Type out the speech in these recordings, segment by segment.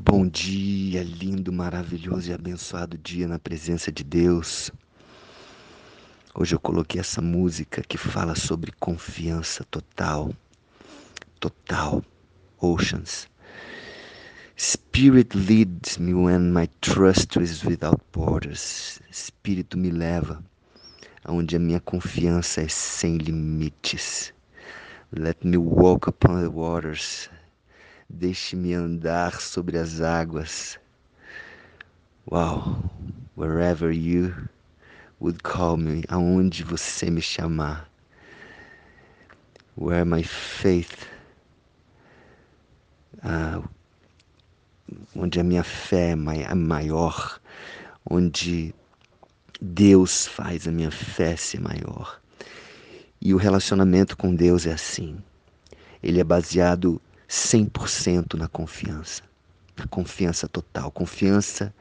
Bom dia, lindo, maravilhoso e abençoado dia na presença de Deus. Hoje eu coloquei essa música que fala sobre confiança total. Total. Oceans. Spirit leads me when my trust is without borders. Espírito me leva aonde a minha confiança é sem limites. Let me walk upon the waters Deixe-me andar sobre as águas. Wow, wherever you would call me, aonde você me chamar. Where my faith, uh, onde a minha fé é maior, onde Deus faz a minha fé ser maior. E o relacionamento com Deus é assim. Ele é baseado 100% na confiança, na confiança total, confiança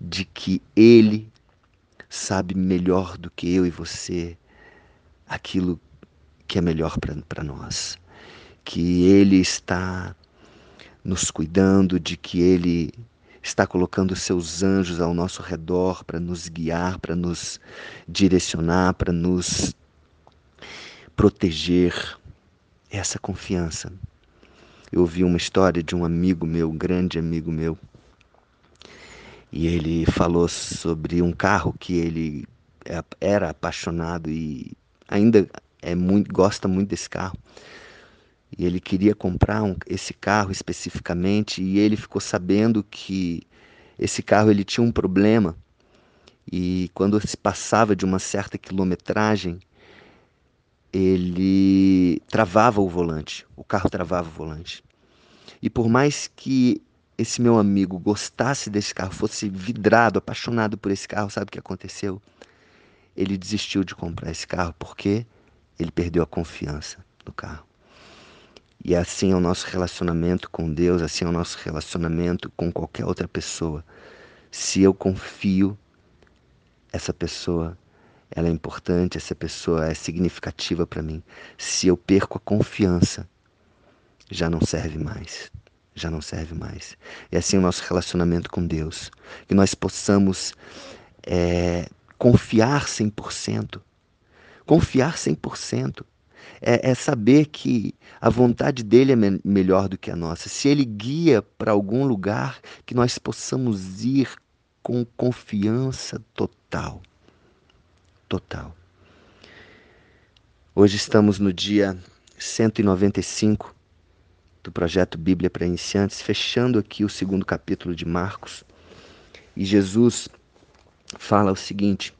de que Ele sabe melhor do que eu e você aquilo que é melhor para nós, que Ele está nos cuidando, de que Ele está colocando seus anjos ao nosso redor para nos guiar, para nos direcionar, para nos proteger. Essa confiança eu ouvi uma história de um amigo meu, grande amigo meu, e ele falou sobre um carro que ele é, era apaixonado e ainda é muito, gosta muito desse carro. E ele queria comprar um, esse carro especificamente e ele ficou sabendo que esse carro ele tinha um problema e quando se passava de uma certa quilometragem ele travava o volante, o carro travava o volante. E por mais que esse meu amigo gostasse desse carro, fosse vidrado, apaixonado por esse carro, sabe o que aconteceu? Ele desistiu de comprar esse carro porque ele perdeu a confiança no carro. E assim é o nosso relacionamento com Deus, assim é o nosso relacionamento com qualquer outra pessoa. Se eu confio, essa pessoa ela é importante, essa pessoa é significativa para mim. Se eu perco a confiança, já não serve mais. Já não serve mais. E assim o nosso relacionamento com Deus. Que nós possamos é, confiar 100%. Confiar 100%. É, é saber que a vontade dele é me melhor do que a nossa. Se ele guia para algum lugar, que nós possamos ir com confiança total total. Hoje estamos no dia 195 do projeto Bíblia para Iniciantes, fechando aqui o segundo capítulo de Marcos. E Jesus fala o seguinte: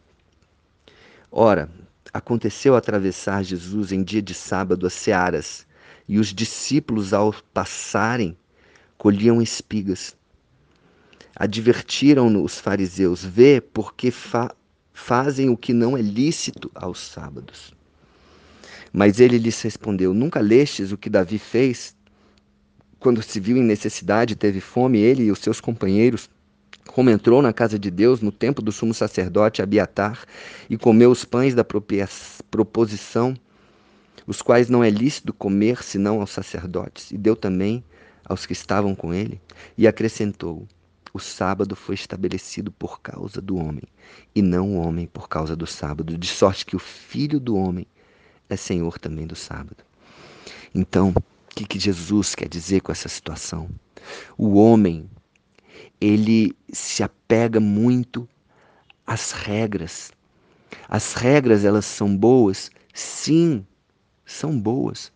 Ora, aconteceu atravessar Jesus em dia de sábado as searas, e os discípulos, ao passarem, colhiam espigas. Advertiram-no os fariseus: Vê, porque fa fazem o que não é lícito aos sábados. Mas ele lhes respondeu: Nunca lestes o que Davi fez quando se viu em necessidade, teve fome, ele e os seus companheiros, como entrou na casa de Deus no tempo do sumo sacerdote Abiatar e comeu os pães da proposição, os quais não é lícito comer senão aos sacerdotes, e deu também aos que estavam com ele, e acrescentou: o sábado foi estabelecido por causa do homem, e não o homem por causa do sábado, de sorte que o filho do homem é senhor também do sábado. Então, o que, que Jesus quer dizer com essa situação? O homem, ele se apega muito às regras. As regras, elas são boas? Sim, são boas.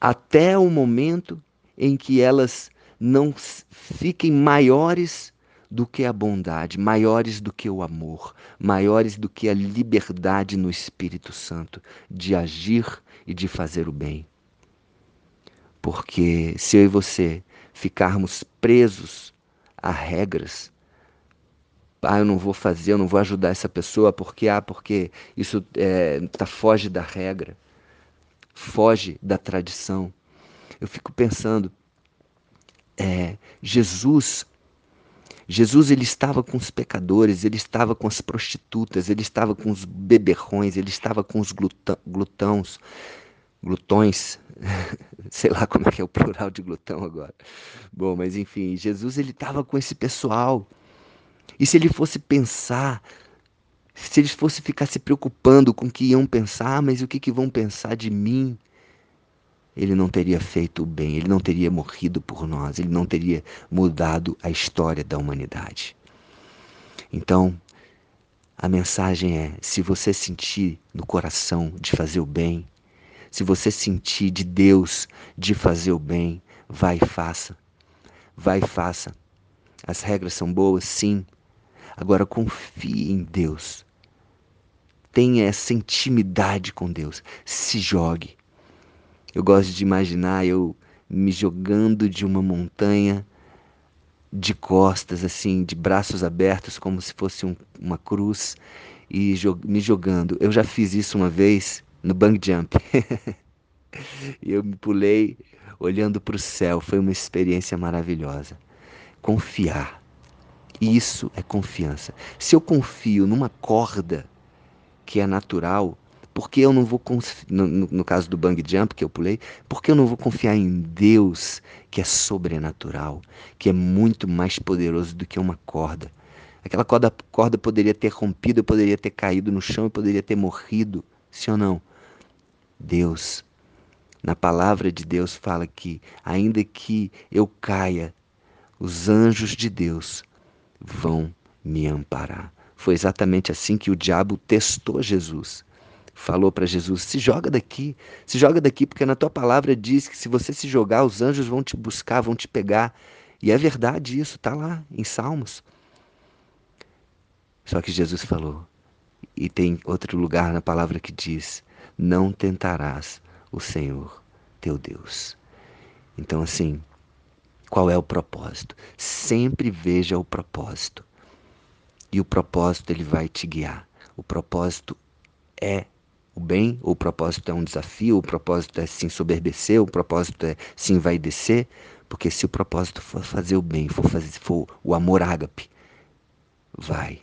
Até o momento em que elas não fiquem maiores do que a bondade, maiores do que o amor, maiores do que a liberdade no Espírito Santo de agir e de fazer o bem. Porque se eu e você ficarmos presos a regras, ah, eu não vou fazer, eu não vou ajudar essa pessoa porque ah, porque isso é, tá foge da regra, foge da tradição. Eu fico pensando, é, Jesus Jesus ele estava com os pecadores, ele estava com as prostitutas, ele estava com os beberrões, ele estava com os glutãos. glutões, sei lá como é que é o plural de glutão agora. Bom, mas enfim, Jesus ele estava com esse pessoal. E se ele fosse pensar, se eles fossem ficar se preocupando com o que iam pensar, ah, mas o que, que vão pensar de mim? Ele não teria feito o bem, ele não teria morrido por nós, ele não teria mudado a história da humanidade. Então, a mensagem é: se você sentir no coração de fazer o bem, se você sentir de Deus de fazer o bem, vai e faça. Vai e faça. As regras são boas, sim. Agora confie em Deus. Tenha essa intimidade com Deus. Se jogue. Eu gosto de imaginar eu me jogando de uma montanha de costas, assim, de braços abertos, como se fosse um, uma cruz, e me jogando. Eu já fiz isso uma vez no bang jump. e eu me pulei olhando para o céu. Foi uma experiência maravilhosa. Confiar. Isso é confiança. Se eu confio numa corda que é natural, por que eu não vou no, no, caso do bang jump que eu pulei, por que eu não vou confiar em Deus que é sobrenatural, que é muito mais poderoso do que uma corda? Aquela corda, corda poderia ter rompido, eu poderia ter caído no chão, eu poderia ter morrido, sim ou não? Deus, na palavra de Deus fala que ainda que eu caia, os anjos de Deus vão me amparar. Foi exatamente assim que o diabo testou Jesus falou para Jesus: se joga daqui, se joga daqui, porque na tua palavra diz que se você se jogar, os anjos vão te buscar, vão te pegar. E é verdade isso, está lá em Salmos. Só que Jesus falou, e tem outro lugar na palavra que diz: não tentarás o Senhor teu Deus. Então, assim, qual é o propósito? Sempre veja o propósito. E o propósito ele vai te guiar. O propósito é o bem, o propósito é um desafio, o propósito é se ensoberbecer, o propósito é se envaidecer, porque se o propósito for fazer o bem, for, fazer, for o amor ágape, vai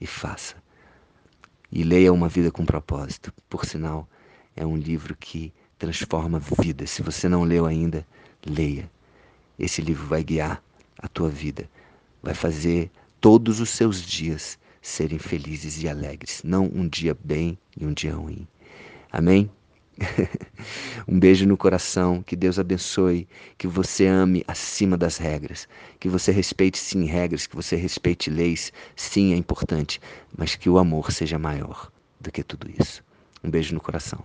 e faça. E leia Uma Vida com Propósito. Por sinal, é um livro que transforma vidas. Se você não leu ainda, leia. Esse livro vai guiar a tua vida, vai fazer todos os seus dias serem felizes e alegres, não um dia bem e um dia ruim. Amém? um beijo no coração, que Deus abençoe, que você ame acima das regras, que você respeite sim regras, que você respeite leis, sim é importante, mas que o amor seja maior do que tudo isso. Um beijo no coração.